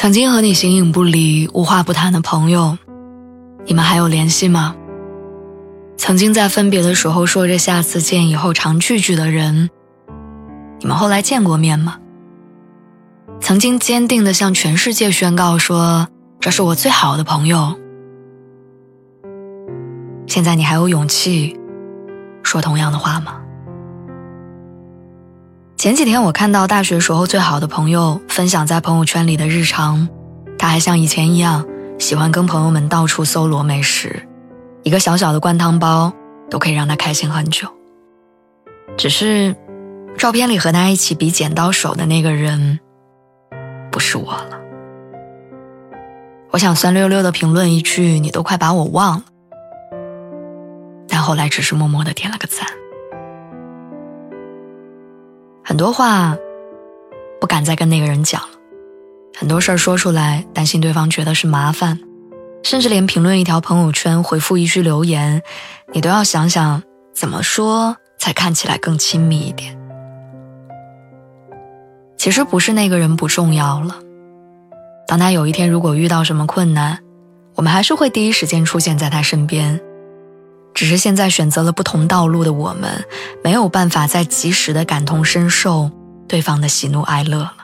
曾经和你形影不离、无话不谈的朋友，你们还有联系吗？曾经在分别的时候说着下次见，以后常聚聚的人，你们后来见过面吗？曾经坚定的向全世界宣告说这是我最好的朋友，现在你还有勇气说同样的话吗？前几天我看到大学时候最好的朋友分享在朋友圈里的日常，他还像以前一样喜欢跟朋友们到处搜罗美食，一个小小的灌汤包都可以让他开心很久。只是，照片里和他一起比剪刀手的那个人，不是我了。我想酸溜溜的评论一句：“你都快把我忘了。”但后来只是默默的点了个赞。很多话不敢再跟那个人讲了，很多事儿说出来担心对方觉得是麻烦，甚至连评论一条朋友圈、回复一句留言，你都要想想怎么说才看起来更亲密一点。其实不是那个人不重要了，当他有一天如果遇到什么困难，我们还是会第一时间出现在他身边。只是现在选择了不同道路的我们，没有办法再及时的感同身受对方的喜怒哀乐了。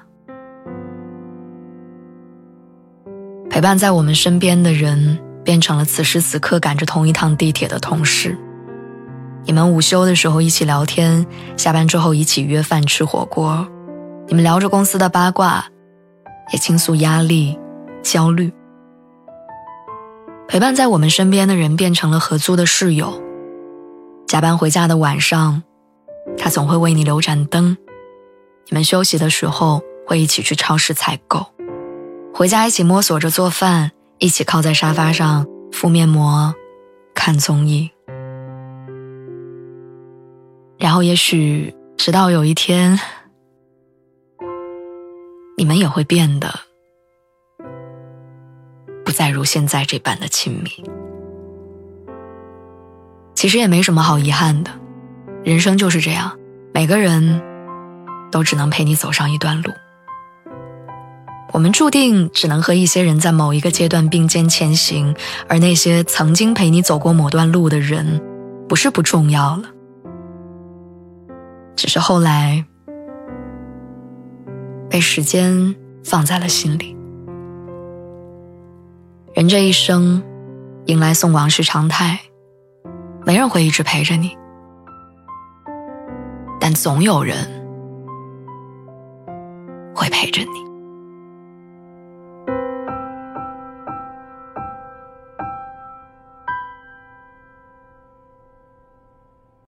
陪伴在我们身边的人，变成了此时此刻赶着同一趟地铁的同事。你们午休的时候一起聊天，下班之后一起约饭吃火锅。你们聊着公司的八卦，也倾诉压力、焦虑。陪伴在我们身边的人变成了合租的室友，加班回家的晚上，他总会为你留盏灯。你们休息的时候会一起去超市采购，回家一起摸索着做饭，一起靠在沙发上敷面膜、看综艺。然后也许直到有一天，你们也会变得。再如现在这般的亲密，其实也没什么好遗憾的。人生就是这样，每个人都只能陪你走上一段路。我们注定只能和一些人在某一个阶段并肩前行，而那些曾经陪你走过某段路的人，不是不重要了，只是后来被时间放在了心里。人这一生，迎来送往是常态，没人会一直陪着你，但总有人会陪着你。